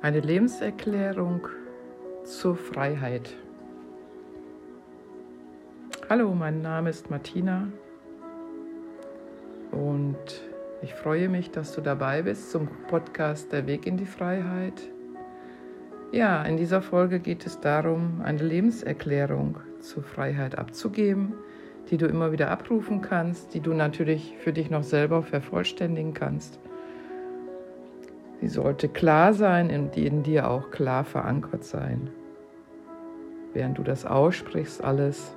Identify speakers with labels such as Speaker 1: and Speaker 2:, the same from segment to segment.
Speaker 1: Eine Lebenserklärung zur Freiheit. Hallo, mein Name ist Martina und ich freue mich, dass du dabei bist zum Podcast Der Weg in die Freiheit. Ja, in dieser Folge geht es darum, eine Lebenserklärung zur Freiheit abzugeben, die du immer wieder abrufen kannst, die du natürlich für dich noch selber vervollständigen kannst Sie sollte klar sein und in dir auch klar verankert sein. Während du das aussprichst, alles,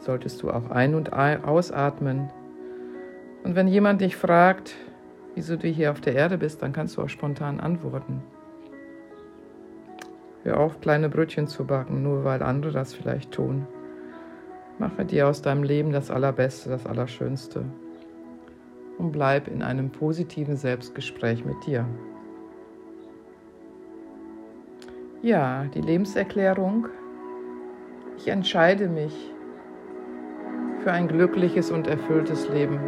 Speaker 1: solltest du auch ein- und ausatmen. Und wenn jemand dich fragt, wieso du hier auf der Erde bist, dann kannst du auch spontan antworten. Hör auf, kleine Brötchen zu backen, nur weil andere das vielleicht tun. Mache dir aus deinem Leben das Allerbeste, das Allerschönste und bleib in einem positiven Selbstgespräch mit dir. Ja, die Lebenserklärung. Ich entscheide mich für ein glückliches und erfülltes Leben.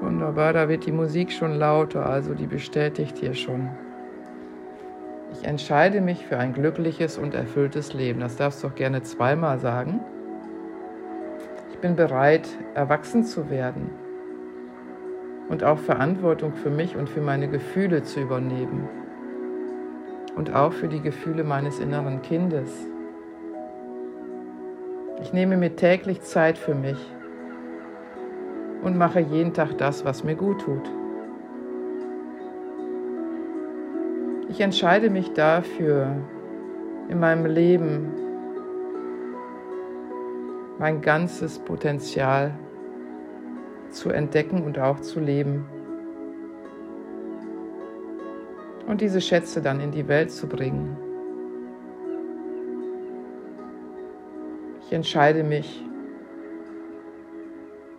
Speaker 1: Wunderbar, da wird die Musik schon lauter, also die bestätigt hier schon. Ich entscheide mich für ein glückliches und erfülltes Leben. Das darfst du auch gerne zweimal sagen bin bereit, erwachsen zu werden und auch Verantwortung für mich und für meine Gefühle zu übernehmen und auch für die Gefühle meines inneren Kindes. Ich nehme mir täglich Zeit für mich und mache jeden Tag das, was mir gut tut. Ich entscheide mich dafür, in meinem Leben mein ganzes Potenzial zu entdecken und auch zu leben. Und diese Schätze dann in die Welt zu bringen. Ich entscheide mich,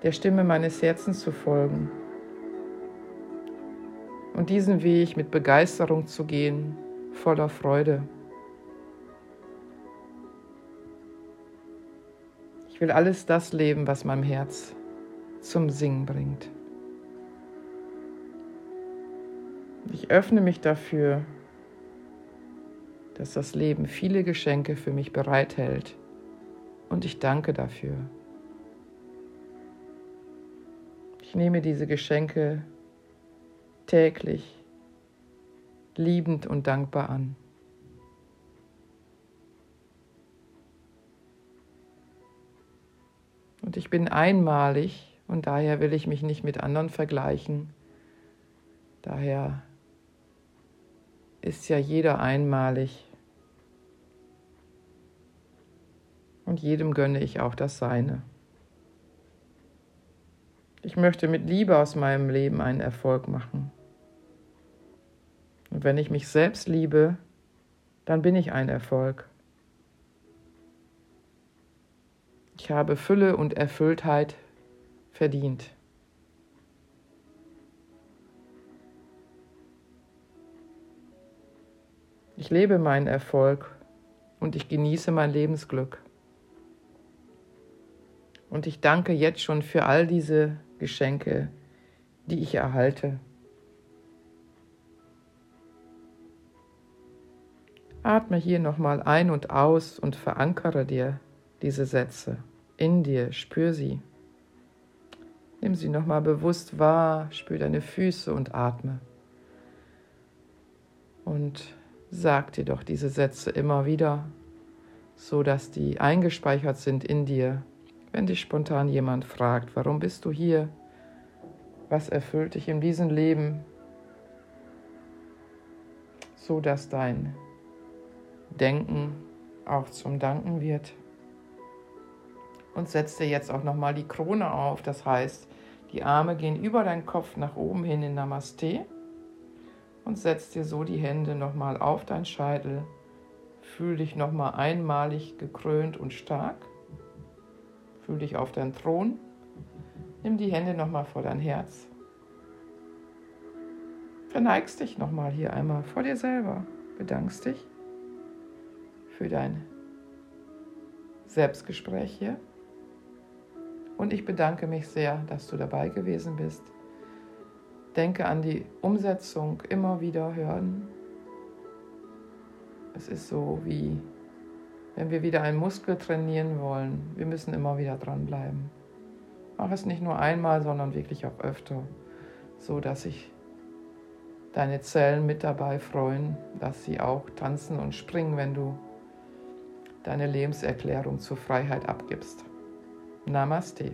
Speaker 1: der Stimme meines Herzens zu folgen und diesen Weg mit Begeisterung zu gehen, voller Freude. Ich will alles das leben, was meinem Herz zum Singen bringt. Ich öffne mich dafür, dass das Leben viele Geschenke für mich bereithält und ich danke dafür. Ich nehme diese Geschenke täglich liebend und dankbar an. Und ich bin einmalig und daher will ich mich nicht mit anderen vergleichen. Daher ist ja jeder einmalig. Und jedem gönne ich auch das Seine. Ich möchte mit Liebe aus meinem Leben einen Erfolg machen. Und wenn ich mich selbst liebe, dann bin ich ein Erfolg. Ich habe Fülle und Erfülltheit verdient. Ich lebe meinen Erfolg und ich genieße mein Lebensglück. Und ich danke jetzt schon für all diese Geschenke, die ich erhalte. Atme hier nochmal ein und aus und verankere dir diese Sätze in dir, spür sie. Nimm sie nochmal bewusst wahr, spür deine Füße und atme. Und sag dir doch diese Sätze immer wieder, so dass die eingespeichert sind in dir. Wenn dich spontan jemand fragt, warum bist du hier? Was erfüllt dich in diesem Leben? So dass dein Denken auch zum Danken wird und setz dir jetzt auch nochmal die Krone auf. Das heißt, die Arme gehen über deinen Kopf nach oben hin in Namaste und setz dir so die Hände nochmal auf deinen Scheitel. Fühl dich nochmal einmalig gekrönt und stark. Fühl dich auf deinen Thron. Nimm die Hände nochmal vor dein Herz. Verneigst dich nochmal hier einmal vor dir selber. Bedankst dich für dein Selbstgespräch hier. Und ich bedanke mich sehr, dass du dabei gewesen bist. Denke an die Umsetzung, immer wieder hören. Es ist so wie, wenn wir wieder einen Muskel trainieren wollen, wir müssen immer wieder dranbleiben. Mach es nicht nur einmal, sondern wirklich auch öfter, so dass sich deine Zellen mit dabei freuen, dass sie auch tanzen und springen, wenn du deine Lebenserklärung zur Freiheit abgibst. Namaste.